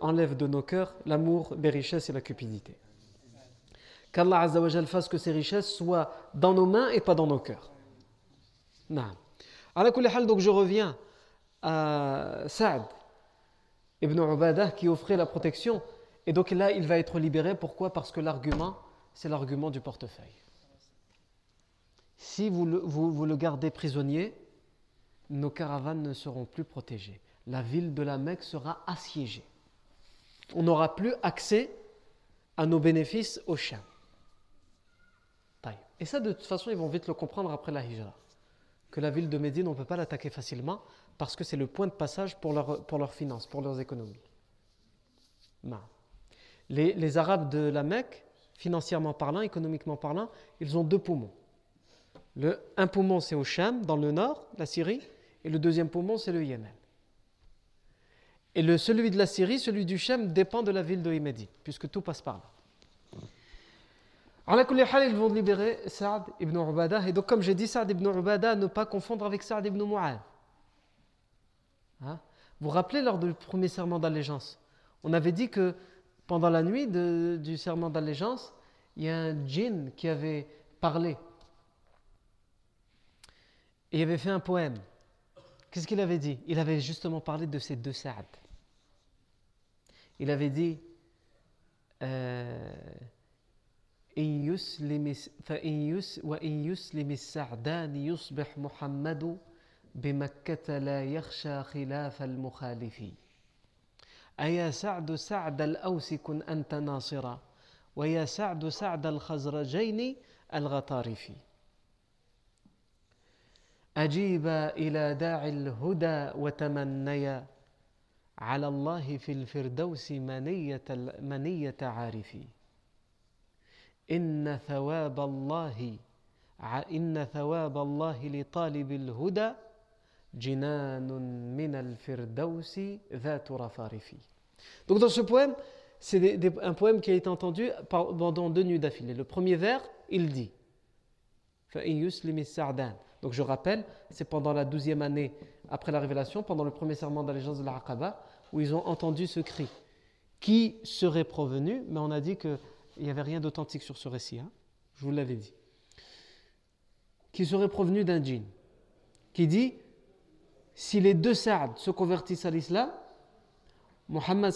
enlève de nos cœurs l'amour des richesses et la cupidité qu'Allah Azzawajal fasse que ces richesses soient dans nos mains et pas dans nos cœurs. Non. donc je reviens à Saad ibn Ubadah qui offrait la protection. Et donc là, il va être libéré. Pourquoi? Parce que l'argument, c'est l'argument du portefeuille. Si vous le, vous le gardez prisonnier, nos caravanes ne seront plus protégées. La ville de la Mecque sera assiégée. On n'aura plus accès à nos bénéfices au chien. Et ça, de toute façon, ils vont vite le comprendre après la hijra. Que la ville de Médine, on ne peut pas l'attaquer facilement parce que c'est le point de passage pour, leur, pour leurs finances, pour leurs économies. Les, Arabes de la Mecque, financièrement parlant, économiquement parlant, ils ont deux poumons. Le, un poumon, c'est au Sham, dans le nord, la Syrie, et le deuxième poumon, c'est le Yémen. Et le, celui de la Syrie, celui du Sham, dépend de la ville de Médine, puisque tout passe par là. Alors, ils vont libérer Saad ibn Ubadah. Et donc, comme j'ai dit, Saad ibn Ubadah, ne pas confondre avec Saad ibn Mu'ad. Hein? Vous vous rappelez lors du premier serment d'allégeance On avait dit que pendant la nuit du serment d'allégeance, il y a un djinn qui avait parlé. Et il avait fait un poème. Qu'est-ce qu'il avait dit? Il avait justement parlé de ces deux Saad. Il avait dit إن يسلم فإن يس وإن يسلم السعدان يصبح محمد بمكة لا يخشى خلاف المخالف أيا سعد سعد الأوس كن أنت ناصرا ويا سعد سعد الخزرجين الغطارف أجيبا إلى داعي الهدى وتمنيا على الله في الفردوس منية, منية عارفي. إن ثواب الله إن ثواب الله لطالب الهدى جنان من الفردوس ذات رفارف Donc dans ce poème, c'est un poème qui a été entendu pendant deux nuits d'affilée. Le premier vers, il dit Donc je rappelle, c'est pendant la douzième année après la révélation, pendant le premier serment d'allégeance de l'Aqaba, où ils ont entendu ce cri. Qui serait provenu Mais on a dit qu'il n'y avait rien d'authentique sur ce récit. Hein je vous l'avais dit. Qui serait provenu d'un djinn. Qui dit si les deux Saad se convertissent à l'islam, Mohammed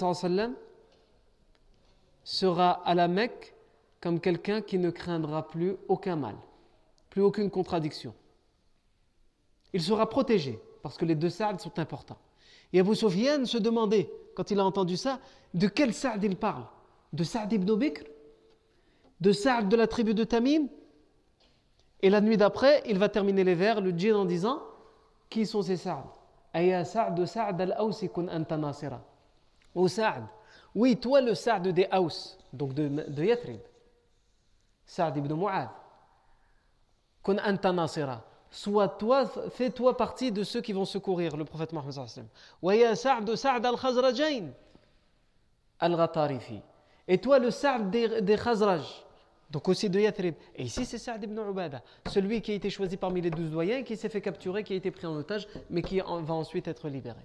sera à la Mecque comme quelqu'un qui ne craindra plus aucun mal, plus aucune contradiction. Il sera protégé parce que les deux Saad sont importants. Et Abu Sufyan se demandait, quand il a entendu ça, de quel Saad il parle? De Saad ibn Bikr? De Saad de la tribu de Tamim Et la nuit d'après, il va terminer les vers, le djinn en disant Qui sont ces Saad Aya Saad Saad al-Awsi kun anta nasira. Ou Saad. Oui, toi le Saad des Aus, donc de, de Yathrib. Saad ibn Mu'ad. Kun anta nasira soit toi, fais-toi partie de ceux qui vont secourir le prophète Mohammed al-Ghatarifi. Et toi le Sa'd des, des Khazraj, donc aussi de Yathrib. Et ici c'est Sa'd ibn Ubada, celui qui a été choisi parmi les douze doyens, qui s'est fait capturer, qui a été pris en otage, mais qui va ensuite être libéré.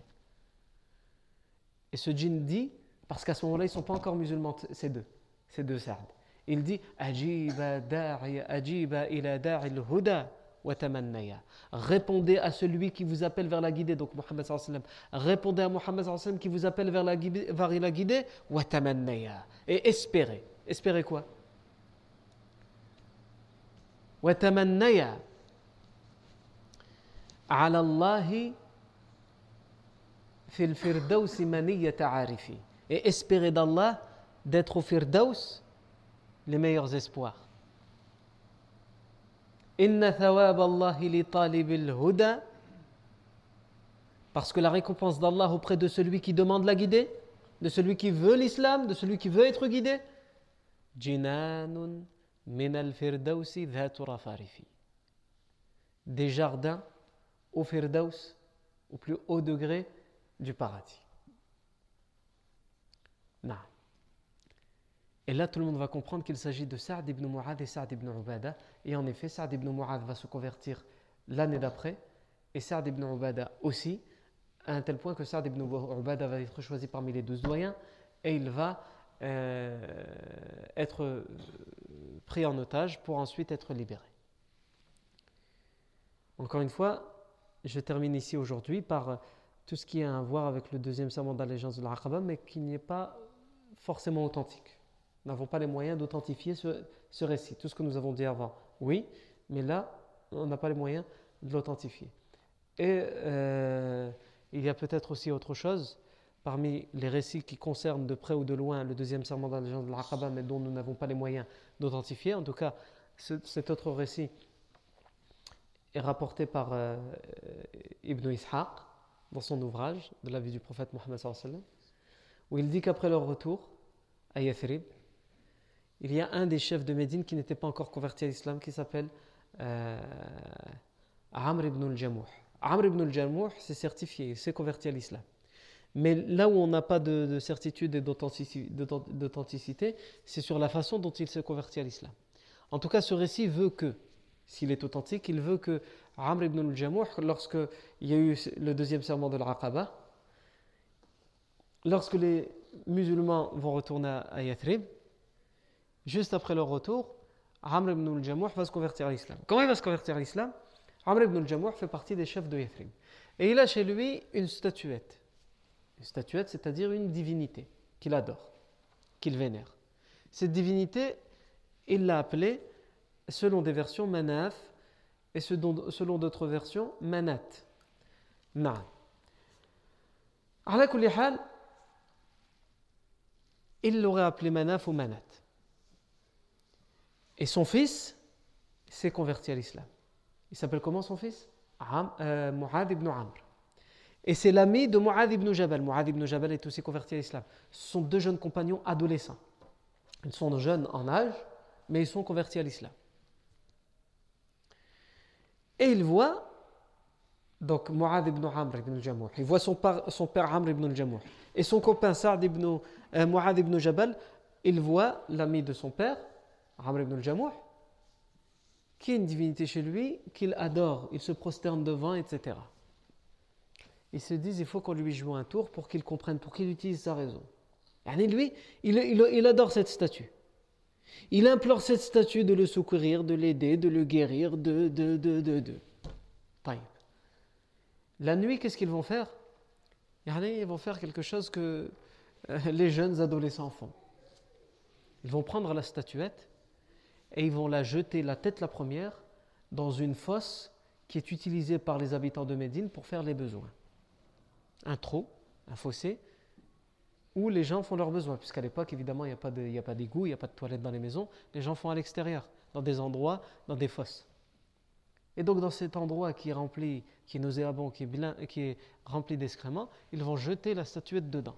Et ce djinn dit, parce qu'à ce moment-là ils ne sont pas encore musulmans, ces deux, ces deux Sa'd. Il dit, Ajiba ajiba ila da'il huda. Répondez à celui qui vous appelle vers la guidée, donc Mohammed Répondez à Mohammed qui vous appelle vers la, vers guidée, et espérez. Espérez quoi? على الله في الفردوس منية عارفي et espérez d'Allah d'être au Firdaus les meilleurs espoirs parce que la récompense d'Allah auprès de celui qui demande la guidée, de celui qui veut l'islam, de celui qui veut être guidé, des jardins au firdaus, au plus haut degré du paradis. Et là, tout le monde va comprendre qu'il s'agit de Saad ibn Mu'ad et Saad ibn Ubada. Et en effet, Saad ibn Mu'ad va se convertir l'année d'après, et Saad ibn Ubada aussi, à un tel point que Saad ibn Ubada va être choisi parmi les douze doyens, et il va être euh, pris en otage pour ensuite être libéré. Encore une fois, je termine ici aujourd'hui par tout ce qui a à voir avec le deuxième serment d'allégeance de l'Aqaba, mais qui n'est pas forcément authentique n'avons pas les moyens d'authentifier ce, récit. Tout ce que nous avons dit avant, oui, mais là, on n'a pas les moyens de l'authentifier. Et euh, il y a peut-être aussi autre chose parmi les récits qui concernent de près ou de loin le deuxième serment de de l'Aqaba, mais dont nous n'avons pas les moyens d'authentifier. En tout cas, cet autre récit est rapporté par euh, Ibn Ishaq dans son ouvrage de la vie du prophète Mohammed où il dit qu'après leur retour à Yathrib, il y a un des chefs de Médine qui n'était pas encore converti à l'islam qui s'appelle euh, Amr ibn al-Jamouh. Amr ibn al-Jamouh s'est certifié, il s'est converti à l'islam. Mais là où on n'a pas de, certitude et d'authenticité, c'est sur la façon dont il s'est converti à l'islam. En tout cas, ce récit veut que, s'il est authentique, il veut que Amr ibn al-Jamouh, lorsqu'il y a eu le deuxième serment de l'Aqaba, lorsque les musulmans vont retourner à Yathrib, juste après leur retour, Amr ibn al-Jamouh va se convertir à l'islam. Comment il va se convertir à l'islam? Amr ibn al-Jamouh fait partie des chefs de Yathrib. Et il a chez lui une statuette. Une statuette, c'est-à-dire une divinité qu'il adore, qu'il vénère. Cette divinité, il l'a appelée, selon des versions, Manaf, et selon d'autres versions, Manat. Na. il l'aurait appelé Manaf ou Manat. Et son fils s'est converti à l'islam. Il s'appelle comment son fils? Euh, Mu'ad ibn Amr. Et c'est l'ami de Mu'ad ibn Jabal. Mu'ad ibn Jabal est aussi converti à l'islam. Ce sont deux jeunes compagnons adolescents. Ils sont jeunes en âge, mais ils sont convertis à l'islam. Et il voit donc Mu'ad ibn Amr ibn al Il voit son père, son père Amr ibn al Et son copain Sa'd ibn euh, ibn Jabal, il voit l'ami de son père, Amr ibn al qui est une divinité chez lui, qu'il adore, il se prosterne devant, etc. Ils se disent, il faut qu'on lui joue un tour pour qu'il comprenne, pour qu'il utilise sa raison. Et lui, il, adore cette statue. Il implore cette statue de le secourir, de l'aider, de le guérir, de, de. La nuit, qu'est-ce qu'ils vont faire? Ils vont faire quelque chose que euh, les jeunes adolescents font. Ils vont prendre la statuette et ils vont la jeter la tête la première dans une fosse qui est utilisée par les habitants de Médine pour faire les besoins. Un trou, un fossé, où les gens font leurs besoins, puisqu'à l'époque, évidemment, il n'y a pas d'égout, il n'y a pas de toilettes dans les maisons, les gens font à l'extérieur, dans des endroits, dans des fosses. Et donc, dans cet endroit qui est rempli, qui est nauséabond, qui est, qui est rempli d'excréments, ils vont jeter la statuette dedans.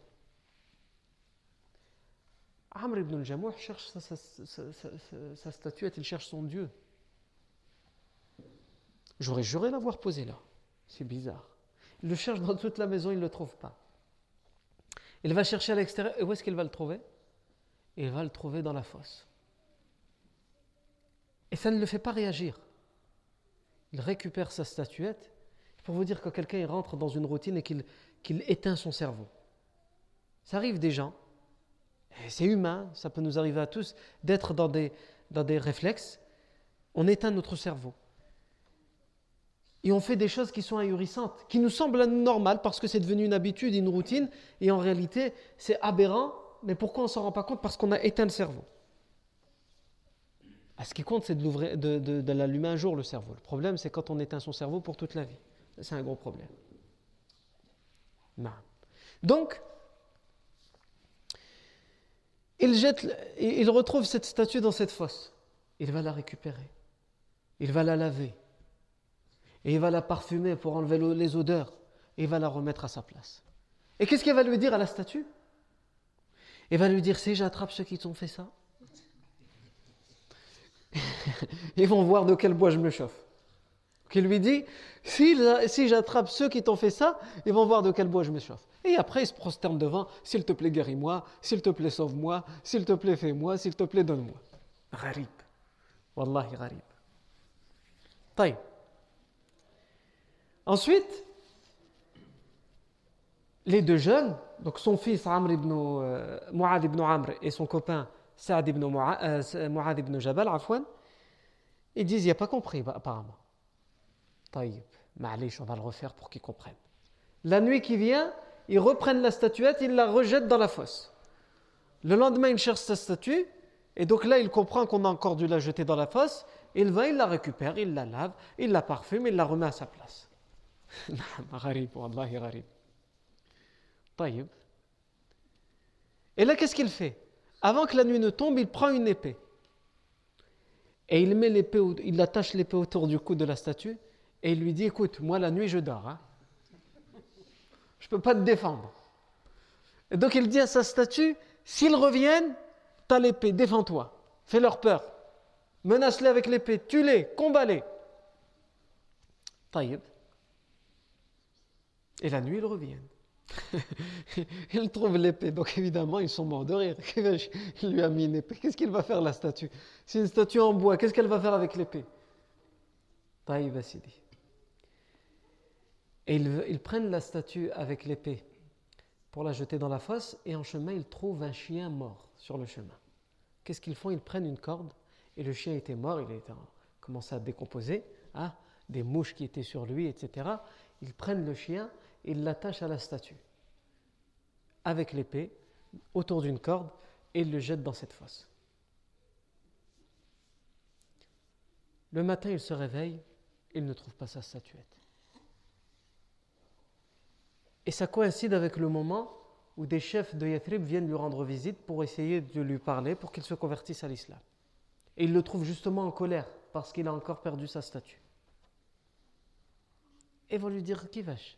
Amr ibn al-Jamouh cherche sa, statuette, il cherche son Dieu. J'aurais juré l'avoir posé là. C'est bizarre. Il le cherche dans toute la maison, il ne le trouve pas. Il va chercher à l'extérieur. Et où est-ce qu'il va le trouver? Il va le trouver dans la fosse. Et ça ne le fait pas réagir. Il récupère sa statuette pour vous dire que quelqu'un rentre dans une routine et qu'il éteint son cerveau. Ça arrive des gens c'est humain, ça peut nous arriver à tous, d'être dans des, dans des réflexes. On éteint notre cerveau. Et on fait des choses qui sont ahurissantes, qui nous semblent normales parce que c'est devenu une habitude, une routine, et en réalité, c'est aberrant. Mais pourquoi on ne s'en rend pas compte? Parce qu'on a éteint le cerveau. À ce qui compte, c'est de, l'allumer un jour, le cerveau. Le problème, c'est quand on éteint son cerveau pour toute la vie. C'est un gros problème. Non. Donc, il, il retrouve cette statue dans cette fosse. Il va la récupérer. Il va la laver. Et il va la parfumer pour enlever les odeurs. Et il va la remettre à sa place. Et qu'est-ce qu'il va lui dire à la statue? Il va lui dire Si j'attrape ceux qui t'ont fait ça, <laughs> ils vont voir de quel bois je me chauffe. Il lui dit Si, si j'attrape ceux qui t'ont fait ça, ils vont voir de quel bois je me chauffe. Et après, il se prosterne devant S'il te plaît, guéris-moi, s'il te plaît, sauve-moi, s'il te plaît, fais-moi, s'il te plaît, donne-moi. Gharib. Wallahi, gharib. Taïb. Ensuite, les deux jeunes, donc son fils Amr ibn, euh, Mu'ad ibn Amr et son copain Saad ibn Mu'ad, euh, ibn Jabal, Afwan, ils disent il n'y a pas compris apparemment. Taïb, on va le refaire pour qu'ils comprennent. La nuit qui vient, ils reprennent la statuette, ils la rejettent dans la fosse. Le lendemain, il cherche sa statue, et donc là, il comprend qu'on a encore dû la jeter dans la fosse. Il va, il la récupère, il la lave, il la parfume, il la remet à sa place. <laughs> Et là, qu'est-ce qu'il fait? Avant que la nuit ne tombe, il prend une épée. Et il met l'épée, il attache l'épée autour du cou de la statue, et il lui dit, écoute, moi la nuit je dors. Hein. Je ne peux pas te défendre. Et donc il dit à sa statue, s'ils reviennent, t'as l'épée, défends-toi. Fais-leur peur. Menace-les avec l'épée, tue-les, combat-les. Taïb. Et la nuit, ils reviennent. <laughs> ils trouvent l'épée. Donc évidemment, ils sont morts de rire. <laughs> Il lui a mis une épée. Qu'est-ce qu'il va faire, la statue? C'est une statue en bois. Qu'est-ce qu'elle va faire avec l'épée? Taïb dit. Et ils, prennent la statue avec l'épée pour la jeter dans la fosse et en chemin ils trouvent un chien mort sur le chemin. Qu'est-ce qu'ils font? Ils prennent une corde et le chien était mort, il a commencé à décomposer, hein, des mouches qui étaient sur lui, etc. Ils prennent le chien et ils l'attachent à la statue avec l'épée autour d'une corde et ils le jettent dans cette fosse. Le matin, il se réveille, il ne trouve pas sa statuette. Et ça coïncide avec le moment où des chefs de Yathrib viennent lui rendre visite pour essayer de lui parler pour qu'il se convertisse à l'islam. Et il le trouve justement en colère parce qu'il a encore perdu sa statue. Et vont lui dire Qui vache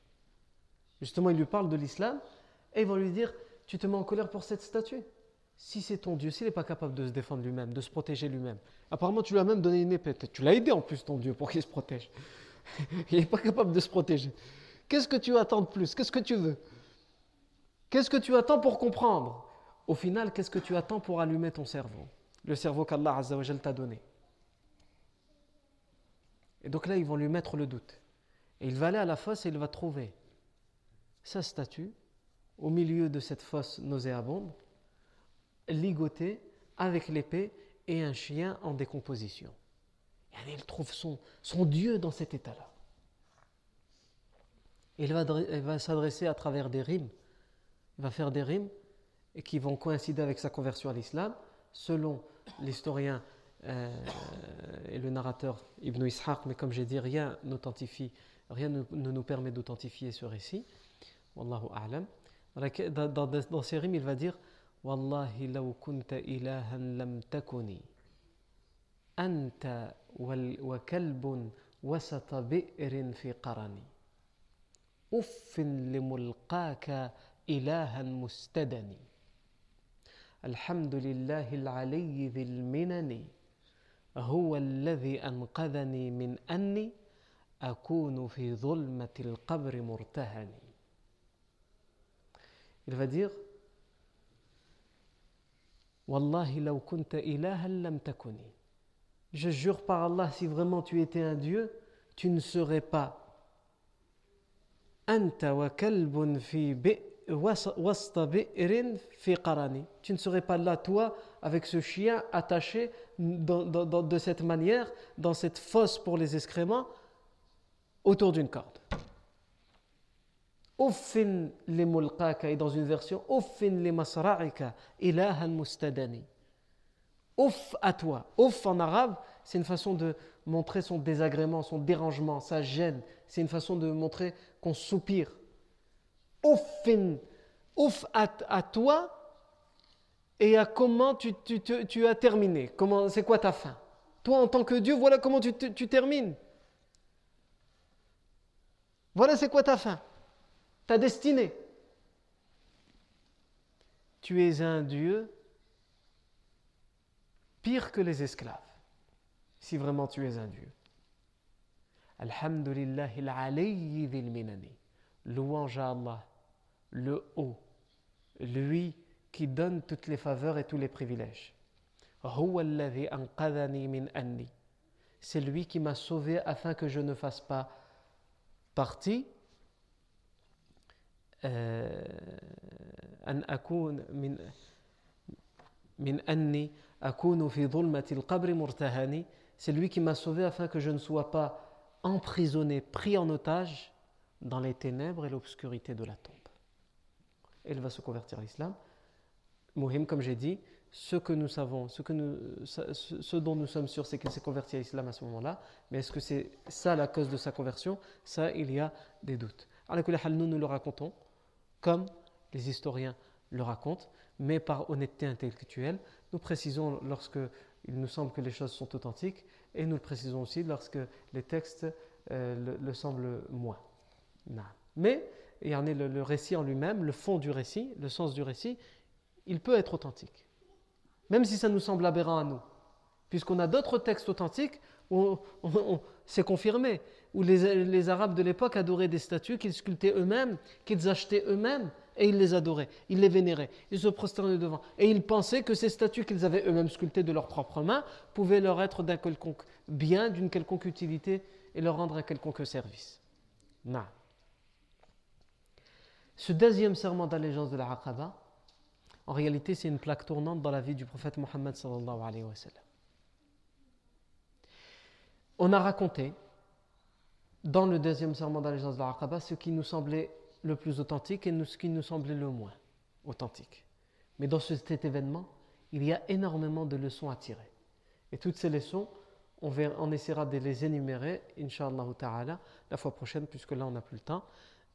Justement, il lui parle de l'islam et ils vont lui dire Tu te mets en colère pour cette statue Si c'est ton Dieu, s'il n'est pas capable de se défendre lui-même, de se protéger lui-même, apparemment tu lui as même donné une épée, tu l'as aidé en plus ton Dieu pour qu'il se protège. <laughs> il n'est pas capable de se protéger. Qu'est-ce que tu attends de plus? Qu'est-ce que tu veux? Qu'est-ce que tu attends pour comprendre? Au final, qu'est-ce que tu attends pour allumer ton cerveau? Le cerveau qu'Allah t'a donné. Et donc là, ils vont lui mettre le doute. Et il va aller à la fosse et il va trouver sa statue au milieu de cette fosse nauséabonde, ligotée avec l'épée et un chien en décomposition. Et il trouve son, Dieu dans cet état-là. Il va, s'adresser à travers des rimes, il va faire des rimes qui vont coïncider avec sa conversion à l'islam, selon l'historien euh, et le narrateur Ibn Ishaq, mais comme j'ai dit, rien n'authentifie, rien ne, nous permet d'authentifier ce récit. والله أعلم. ولكن ses سيغيم il va dire والله لو كنت إلها لم تكني أنت وكلب وسط بئر في قرني أف لملقاك إلها مستدني الحمد لله العلي ذي المنن هو الذي أنقذني من أني أكون في ظلمة القبر مرتهني Il va dire Wallahi law kunta ilahan lam takuni. Je jure par Allah, si vraiment tu étais un Dieu, tu ne serais pas tu ne serais pas là, toi, avec ce chien attaché de cette manière, dans cette fosse pour les excréments, autour d'une corde. Li mulqaka, et dans une version, masra'ika, ilahan mustadani. Ouf à toi. Ouf en arabe, c'est une façon de montrer son désagrément, son dérangement, sa gêne. C'est une façon de montrer qu'on soupire. Ouf à, toi et à comment tu, tu, as terminé. Comment, c'est quoi ta fin? Toi, en tant que Dieu, voilà comment tu, tu termines. Voilà c'est quoi ta fin, ta destinée. Tu es un Dieu pire que les esclaves, si vraiment tu es un Dieu. Alhamdulillah il minani. Louange à Allah, le haut, lui qui donne toutes les faveurs et tous les privilèges. C'est lui qui m'a sauvé afin que je ne fasse pas partie c'est lui qui m'a sauvé afin que je ne sois pas emprisonné, pris en otage dans les ténèbres et l'obscurité de la tombe. Il va se convertir à l'islam. Mohim, comme j'ai dit, ce que nous savons, ce, que nous, ce dont nous sommes sûrs, c'est qu'il s'est converti à l'islam à ce moment-là. Mais est-ce que c'est ça la cause de sa conversion? Ça, il y a des doutes. Nous, nous le racontons comme les historiens le racontent, mais par honnêteté intellectuelle. Nous précisons lorsque il nous semble que les choses sont authentiques et nous le précisons aussi lorsque les textes euh, le, semblent moins. Mais en a le, récit en lui-même, le fond du récit, le sens du récit, il peut être authentique. Même si ça nous semble aberrant à nous. Puisqu'on a d'autres textes authentiques où c'est confirmé, où les, Arabes de l'époque adoraient des statues qu'ils sculptaient eux-mêmes, qu'ils achetaient eux-mêmes, et ils les adoraient, ils les vénéraient, ils se prosternaient devant. Et ils pensaient que ces statues qu'ils avaient eux-mêmes sculptées de leurs propres mains pouvaient leur être d'un quelconque bien, d'une quelconque utilité et leur rendre un quelconque service. Non. Ce deuxième serment d'allégeance de la Aqaba, en réalité, c'est une plaque tournante dans la vie du prophète Mohammed sallallahu alayhi wa sallam. On a raconté dans le deuxième serment d'allégeance de la Aqaba ce qui nous semblait le plus authentique et ce qui nous semblait le moins authentique. Mais dans cet événement, il y a énormément de leçons à tirer. Et toutes ces leçons, on, on essaiera de les énumérer, Inch'Allah ta'ala, la fois prochaine, puisque là on n'a plus le temps.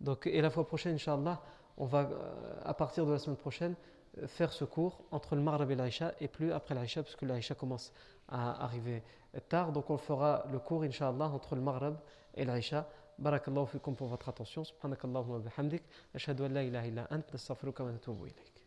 Donc, et la fois prochaine, Inch'Allah, on va, euh, à partir de la semaine prochaine, euh, faire ce cours entre le Maghreb et l'Aïcha et plus après l'Aïcha, parce que l'Aïcha commence à arriver tard. Donc on fera le cours, Inch'Allah, entre le Maghreb et l'Aïcha. Barakallahu fikum pour votre attention. Subhanakallahu wa bihamdik. Ashhadu an la ilaha illa ant. Nastaghfiruka wa natubu ilayk.